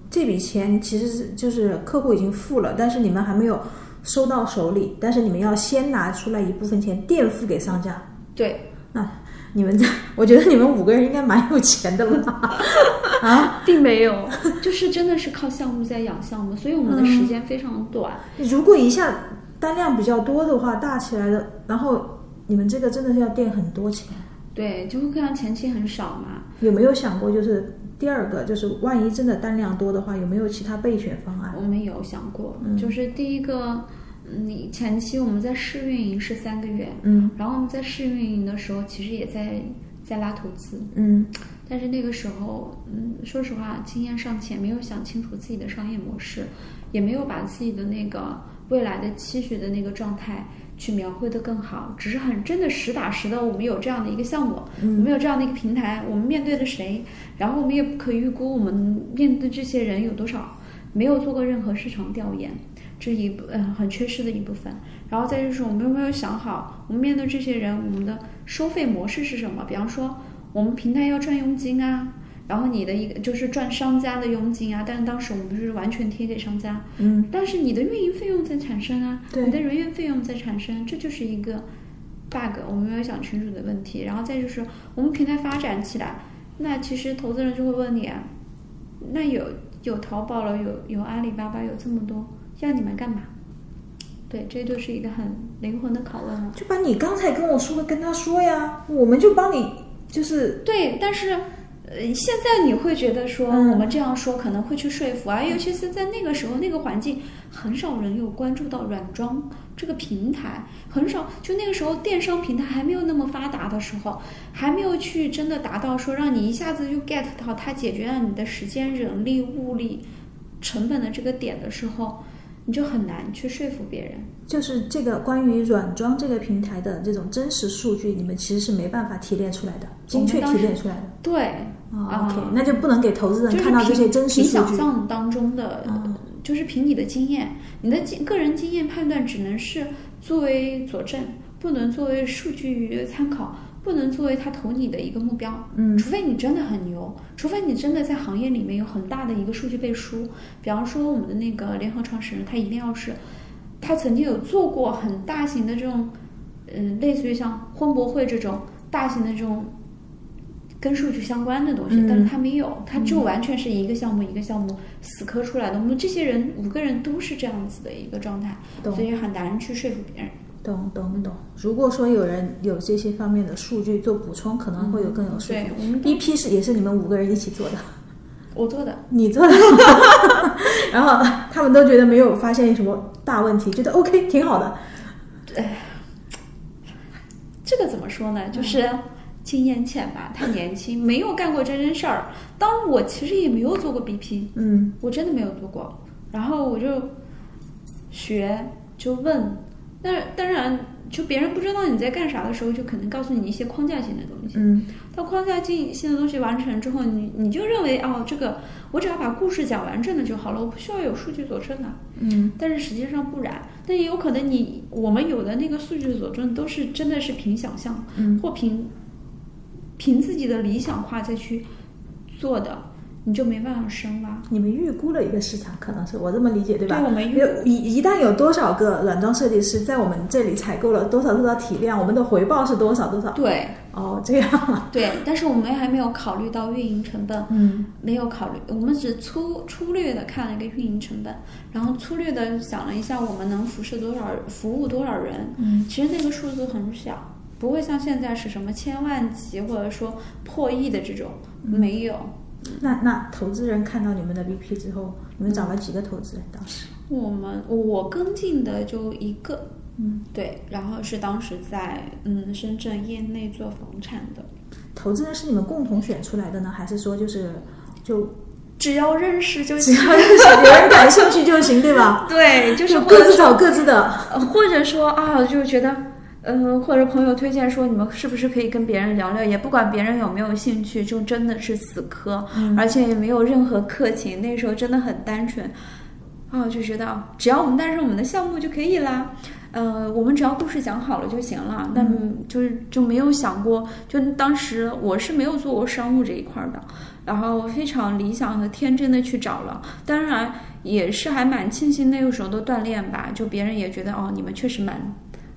这笔钱其实是就是客户已经付了，但是你们还没有收到手里，但是你们要先拿出来一部分钱垫付给商家。对，那你们这，我觉得你们五个人应该蛮有钱的吧？啊，并没有，就是真的是靠项目在养项目，所以我们的时间非常短。如果一下单量比较多的话，大起来的，然后你们这个真的是要垫很多钱。对，就会看到前期很少嘛。有没有想过，就是第二个，就是万一真的单量多的话，有没有其他备选方案？我们有想过，就是第一个，嗯你前期我们在试运营是三个月，嗯然后我们在试运营的时候，其实也在在拉投资，嗯但是那个时候，嗯，说实话，经验尚浅，没有想清楚自己的商业模式，也没有把自己的那个未来的期许的那个状态去描绘的更好，只是很真的实打实的，我们有这样的一个项目，我们有这样的一个平台，我们面对的谁，然后我们也不可预估我们面对这些人有多少，没有做过任何市场调研。这一部呃很缺失的一部分，然后再就是我们有没有想好，我们面对这些人，我们的收费模式是什么？比方说，我们平台要赚佣金啊，然后你的一个就是赚商家的佣金啊，但是当时我们是完全贴给商家，嗯，但是你的运营费用在产生啊，对你的人员费用在产生，这就是一个 bug，我们没有想清楚的问题。然后再就是我们平台发展起来，那其实投资人就会问你啊，那有有淘宝了，有有阿里巴巴，有这么多，要你们干嘛？对，这就是一个很灵魂的拷问了。就把你刚才跟我说的跟他说呀，我们就帮你，就是对，但是呃，现在你会觉得说嗯我们这样说可能会去说服啊，尤其是在那个时候那个环境，很少人有关注到软装这个平台，很少。就那个时候电商平台还没有那么发达的时候，还没有去真的达到说让你一下子就 get 到它解决了你的时间、人力、物力、成本的这个点的时候，你就很难去说服别人。就是这个关于软装这个平台的这种真实数据，你们其实是没办法提炼出来的，精确提炼出来的。对，哦啊 OK，那就不能给投资人看到这些凭凭真实数据。想象当中的，嗯就是凭你的经验，你的经个人经验判断只能是作为佐证，不能作为数据参考，不能作为他投你的一个目标。嗯除非你真的很牛，除非你真的在行业里面有很大的一个数据背书。比方说我们的那个联合创始人，他一定要是，他曾经有做过很大型的这种，嗯、类似于像婚博会这种大型的这种跟数据相关的东西，嗯但是他没有，他就完全是一个项目一个项目死磕出来的。我们这些人五个人都是这样子的一个状态，所以很难去说服别人。懂懂懂。如果说有人有这些方面的数据做补充，可能会有更有说服。力我们 BP 是也是你们五个人一起做的，我做的，你做的，然后他们都觉得没有发现什么大问题，觉得 OK 挺好的。这个怎么说呢？就是经验浅吧，太年轻，没有干过这件事儿。当我其实也没有做过 BP，嗯我真的没有做过。然后我就学，就问。那当然，就别人不知道你在干啥的时候，就可能告诉你一些框架性的东西。嗯到框架性性的东西完成之后，你你就认为哦，这个我只要把故事讲完整了就好了，我不需要有数据佐证的。嗯但是实际上不然，但也有可能你我们有的那个数据佐证都是真的是凭想象，嗯或凭凭自己的理想化再去做的。你就没办法深挖。你们预估了一个市场，可能是我这么理解对吧？对我们预有一一旦有多少个软装设计师在我们这里采购了多少多少体量，我们的回报是多少多少？对哦，这样啊，对，但是我们还没有考虑到运营成本，嗯没有考虑，我们只粗粗略的看了一个运营成本，然后粗略的想了一下我们能辐射多少服务多少人，嗯，其实那个数字很小，不会像现在是什么千万级或者说破亿的这种，没有。那那投资人看到你们的 BP 之后，你们找了几个投资人？当时，我们我跟进的就一个，嗯，对，然后是当时在嗯深圳业内做房产的，投资人是你们共同选出来的呢，还是说就是就只要认识就只。要认识有人感兴趣就行，对吧？对，就是各自找各自的。呃或者说啊，就觉得，呃，或者朋友推荐说你们是不是可以跟别人聊聊，也不管别人有没有兴趣，就真的是死磕，而且也没有任何客情，那时候真的很单纯，啊，就觉得啊只要我们带上我们的项目就可以啦。呃，我们只要故事讲好了就行了，但就是就没有想过，就当时我是没有做过商务这一块儿的，然后非常理想和天真的去找了，当然也是还蛮庆幸那个时候的锻炼吧，就别人也觉得哦，你们确实蛮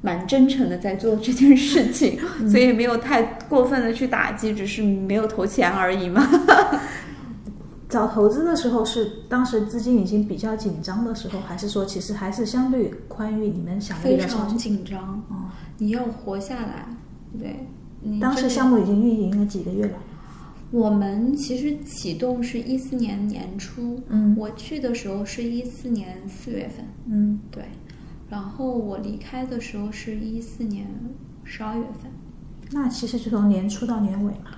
蛮真诚的在做这件事情，所以没有太过分的去打击，只是没有投钱而已嘛。找投资的时候是当时资金已经比较紧张的时候，还是说其实还是相对宽裕？你们想非较常。紧张，哦，你要活下来，对。你当时项目已经运营了几个月了。我们其实启动是一四年年初，嗯我去的时候是一四年四月份，嗯，对，然后我离开的时候是一四年十二月份。那其实就从年初到年尾嘛。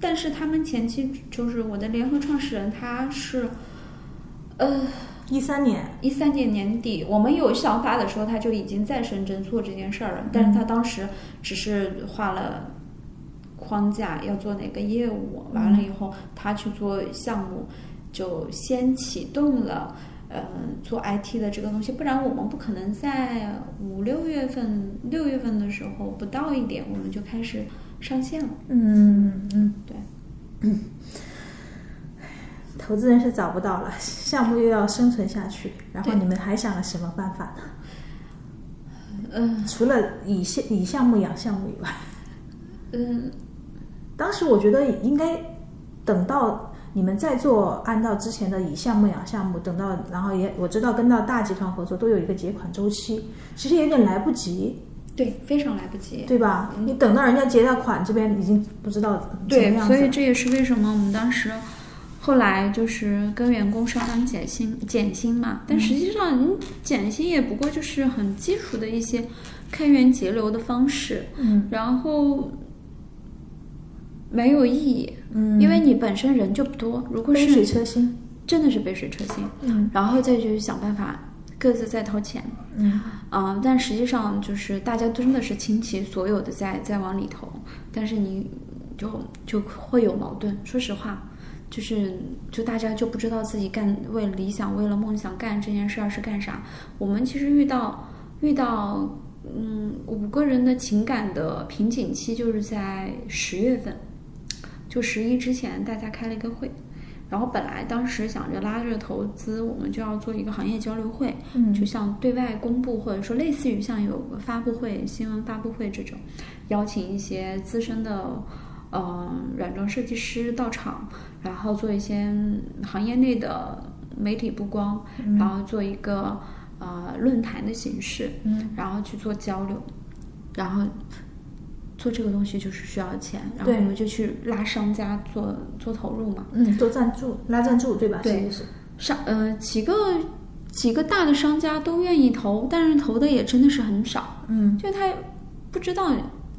但是他们前期就是我的联合创始人，他是，呃，一三年，一三年年底，我们有想法的时候，他就已经在深圳做这件事儿了。但是他当时只是画了框架，要做哪个业务，完了以后他去做项目，就先启动了。呃，做 IT 的这个东西，不然我们不可能在五六月份、六月份的时候不到一点，我们就开始上线了。嗯嗯，对，投资人是找不到了，项目又要生存下去，然后你们还想了什么办法呢？嗯除了以项以项目养项目以外，嗯，当时我觉得应该等到你们再做，按照之前的以项目养项目，等到然后也我知道跟到大集团合作都有一个结款周期，其实有点来不及，对，非常来不及。对吧？你等到人家结到款，这边已经不知道怎么对，样子。所以这也是为什么我们当时后来就是跟员工商量减薪减薪嘛，但实际上你减薪也不过就是很基础的一些开源节流的方式，嗯然后没有意义，嗯，因为你本身人就不多，如果杯水是车薪。真的是杯水车薪，嗯然后再去想办法各自再掏钱，嗯嗯，但实际上就是大家真的是倾其所有的在在往里投，但是你就就会有矛盾。说实话，就是就大家就不知道自己干为了理想、为了梦想干这件事儿是干啥。我们其实遇到遇到嗯五个人的情感的瓶颈期，就是在十月份，就十一之前，大家开了一个会。然后本来当时想着拉着投资，我们就要做一个行业交流会，嗯。就像对外公布，或者说类似于像有个发布会、新闻发布会这种，邀请一些资深的呃软装设计师到场，然后做一些行业内的媒体曝光，然后做一个呃论坛的形式，嗯。然后去做交流，然后做这个东西就是需要钱，然后我们就去拉商家做做投入嘛，嗯，做赞助拉赞助对吧？对。是。上呃几个几个大的商家都愿意投，但是投的也真的是很少，嗯。就他不知道，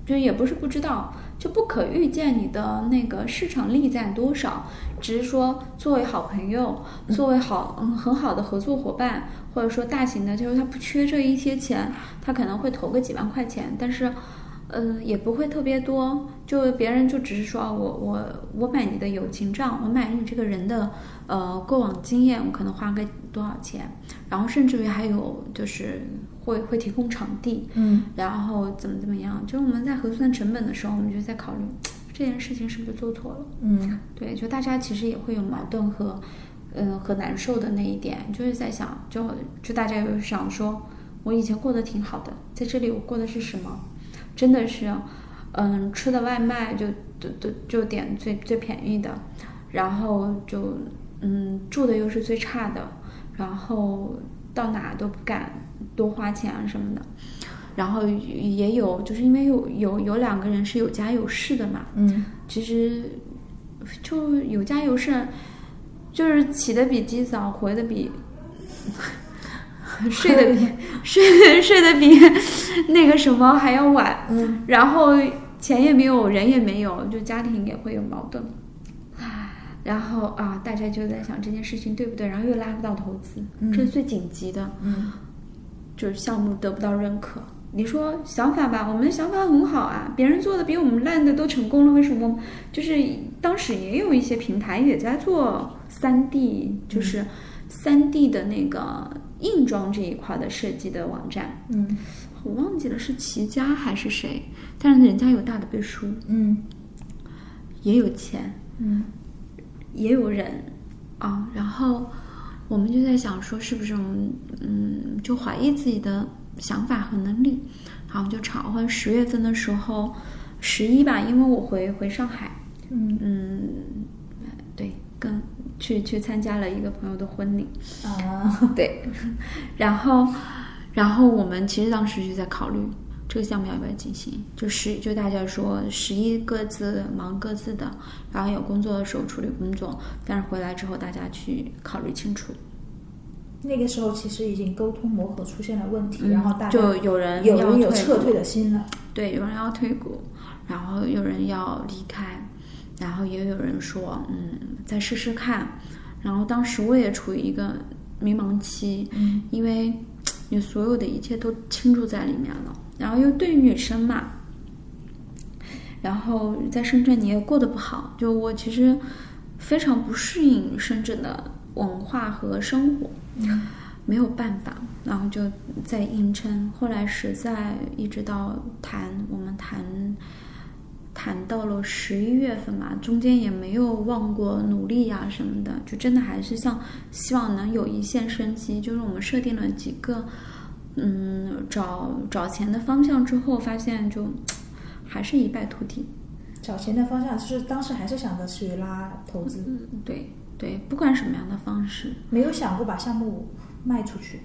就也不是不知道，就不可预见你的那个市场力在多少，只是说作为好朋友，作为好嗯很好的合作伙伴，或者说大型的，就是他不缺这一些钱，他可能会投个几万块钱，但是。嗯，也不会特别多，就别人就只是说，我我我买你的友情账，我买你这个人的呃过往经验，我可能花个多少钱，然后甚至于还有就是会会提供场地，嗯然后怎么怎么样，就是我们在核算成本的时候，我们就在考虑这件事情是不是做错了？嗯对，就大家其实也会有矛盾和，嗯、和难受的那一点，就是在想，就就大家有想说，我以前过得挺好的，在这里我过的是什么？真的是，嗯，吃的外卖就就就就点最最便宜的，然后就嗯住的又是最差的，然后到哪都不敢多花钱啊什么的。然后也有，就是因为有有有两个人是有家有室的嘛，嗯其实就有家有室，就是起的比鸡早，回的比 睡得比睡 睡得比那个什么还要晚，嗯然后钱也没有，人也没有，就家庭也会有矛盾。然后啊，大家就在想这件事情对不对，然后又拉不到投资，嗯这是最紧急的。嗯就是项目得不到认可。你说想法吧，我们的想法很好啊，别人做的比我们烂的都成功了，为什么？就是当时也有一些平台也在做三 D，就是三 D 的那个硬装这一块的设计的网站，嗯。我忘记了是齐家还是谁，但是人家有大的背书，嗯。也有钱，嗯。也有人。啊，然后我们就在想说，是不是我们嗯，就怀疑自己的想法和能力，然后就吵。或者十月份的时候，十一吧，因为我回回上海，嗯。嗯，对，跟去去参加了一个朋友的婚礼，啊 对，然后然后我们其实当时就在考虑。这个项目要不要进行？就十就大家说十一各自忙各自的，然后有工作的时候处理工作，但是回来之后大家去考虑清楚。那个时候其实已经沟通磨合出现了问题，嗯然后大家就有人有人有撤退的心了。对，有人要退股，然后有人要离开，然后也有人说，嗯，再试试看。然后当时我也处于一个迷茫期，嗯因为你所有的一切都倾注在里面了，然后又对于女生嘛，然后在深圳你也过得不好，就我其实非常不适应深圳的文化和生活，没有办法，然后就在硬撑。后来实在一直到谈，我们谈谈到了十一月份嘛，中间也没有忘过努力呀、什么的，就真的还是像希望能有一线生机。就是我们设定了几个嗯找找钱的方向之后，发现就还是一败涂地。找钱的方向就是当时还是想着去拉投资，嗯，对对，不管什么样的方式，没有想过把项目卖出去。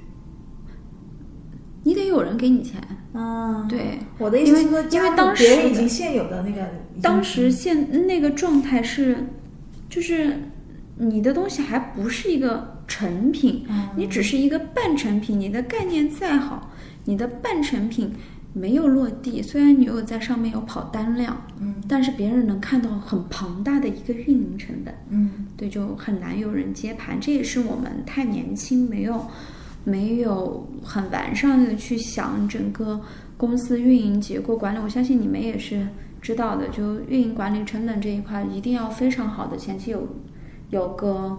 你得有人给你钱。嗯，对，我的意思是说，因为因为当时别人已经现有的那个，当时现那个状态是，就是你的东西还不是一个成品，嗯你只是一个半成品。你的概念再好，你的半成品没有落地，虽然你有在上面有跑单量，嗯但是别人能看到很庞大的一个运营成本。嗯对，就很难有人接盘。这也是我们太年轻，没有没有很完善的去想整个公司运营结构管理。我相信你们也是知道的，就运营管理成本这一块，一定要非常好的前期有有个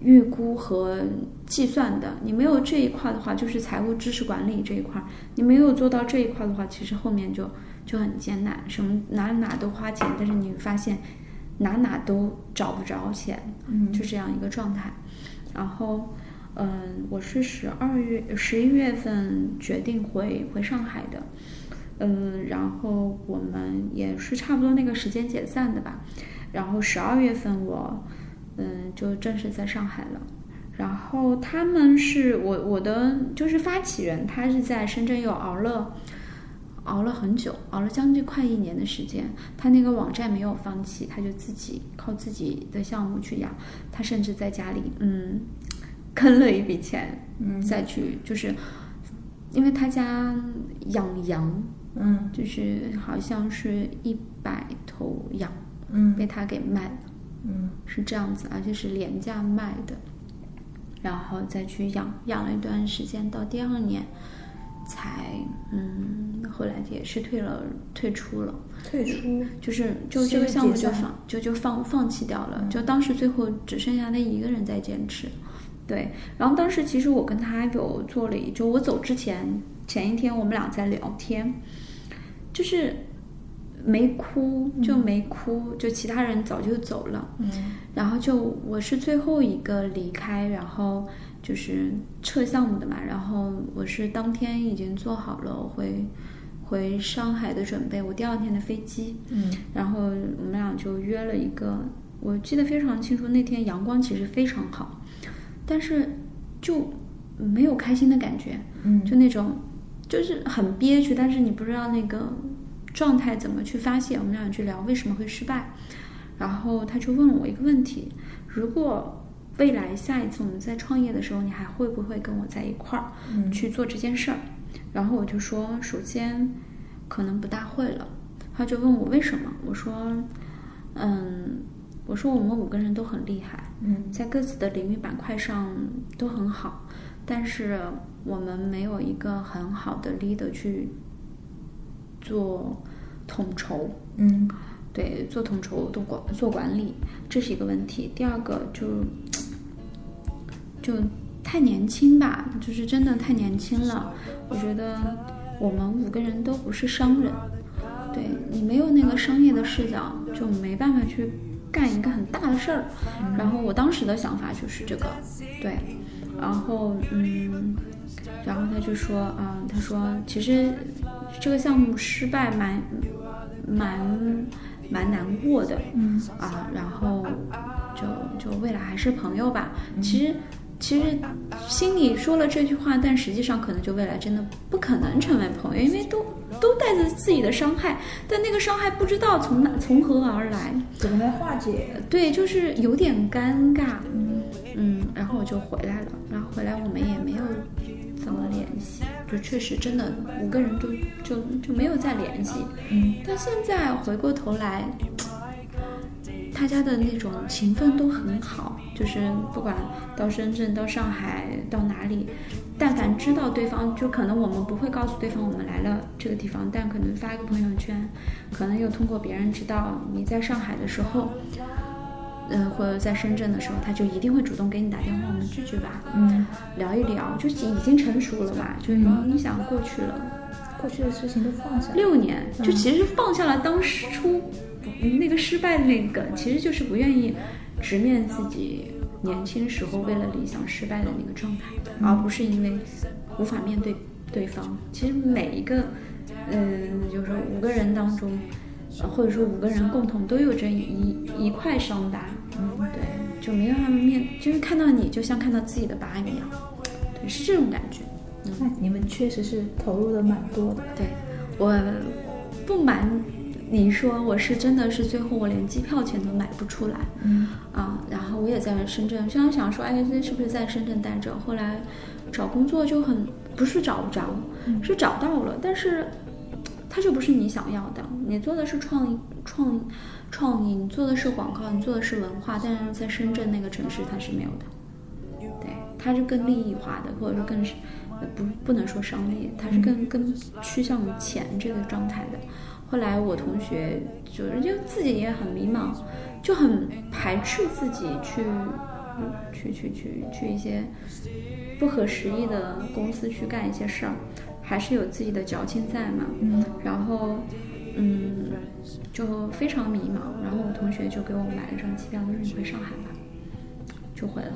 预估和计算的。你没有这一块的话，就是财务知识管理这一块，你没有做到这一块的话，其实后面就就很艰难，什么哪哪都花钱，但是你发现哪哪都找不着钱，嗯就这样一个状态。然后，嗯，我是十二月、十一月份决定回回上海的，嗯，然后我们也是差不多那个时间解散的吧。然后十二月份我，嗯，就正式在上海了。然后他们是我我的就是发起人，他是在深圳又熬了。熬了很久，熬了将近快一年的时间。他那个网站没有放弃，他就自己靠自己的项目去养。他甚至在家里，嗯，坑了一笔钱，嗯。再去就是，因为他家养羊，嗯。就是好像是一百头羊嗯被他给卖了，嗯。是这样子，而且是廉价卖的，然后再去养，养了一段时间，到第二年才，嗯，后来也是退了，退出了。退出，就是就这个项目就放就就放放弃掉了，就当时最后只剩下那一个人在坚持，对。然后当时其实我跟他有做了一，就我走之前前一天我们俩在聊天，就是没哭，就没哭，就其他人早就走了。嗯然后就我是最后一个离开，然后就是撤项目的嘛，然后我是当天已经做好了回回上海的准备，我第二天的飞机，嗯然后我们俩就约了一个，我记得非常清楚，那天阳光其实非常好，但是就没有开心的感觉，嗯就那种就是很憋屈，但是你不知道那个状态怎么去发泄。我们俩去聊为什么会失败，然后他就问了我一个问题：如果未来下一次我们在创业的时候，你还会不会跟我在一块儿嗯去做这件事儿？然后我就说，首先可能不大会了。他就问我为什么，我说，嗯，我说我们五个人都很厉害，嗯在各自的领域板块上都很好，但是我们没有一个很好的 leader 去做统筹，嗯对，做统筹、做管、做管理，这是一个问题。第二个就就太年轻吧，就是真的太年轻了。我觉得我们五个人都不是商人，对你没有那个商业的视角，就没办法去干一个很大的事儿。然后我当时的想法就是这个，对，然后嗯，然后他就说啊、他说其实这个项目失败蛮蛮蛮难过的，嗯啊，然后就就未来还是朋友吧。其实其实心里说了这句话，但实际上可能就未来真的不可能成为朋友，因为都都带着自己的伤害，但那个伤害不知道从哪从何而来。怎么来化解？对，就是有点尴尬。嗯嗯，然后我就回来了，然后回来我们也没有怎么联系，就确实真的五个人就就就没有再联系。嗯但现在回过头来，大家的那种情分都很好，就是不管到深圳、到上海、到哪里，但凡知道对方，就可能我们不会告诉对方我们来了这个地方，但可能发一个朋友圈，可能又通过别人知道你在上海的时候，嗯、或者在深圳的时候，他就一定会主动给你打电话，我们聚聚吧，嗯，聊一聊，就已经成熟了吧，就是你想过去了。过去的事情都放下。六年，就其实放下了当时初嗯那个失败的那个，其实就是不愿意直面自己年轻时候为了理想失败的那个状态，而不是因为无法面对对方。其实每一个，嗯，就是五个人当中，呃或者说五个人共同都有这一一块伤疤，嗯，对，就没有他们面，就是看到你就像看到自己的疤一样，对，是这种感觉。那你们确实是投入的蛮多的。对我不瞒你说，我是真的是最后我连机票钱都买不出来嗯啊。然后我也在深圳，虽然想说，哎，那是不是在深圳待着？后来找工作就很不是找不着，是找到了，但是它就不是你想要的。你做的是创意创创意，你做的是广告，你做的是文化，但是在深圳那个城市它是没有的。对，它是更利益化的，或者说更是呃不不能说商业，它是更更趋向于钱这个状态的。后来我同学就人家自己也很迷茫，就很排斥自己去，去去去去一些不合时宜的公司去干一些事儿，还是有自己的矫情在嘛。嗯、然后，嗯，就非常迷茫。然后我同学就给我买了张机票，他说你回上海吧，就回了。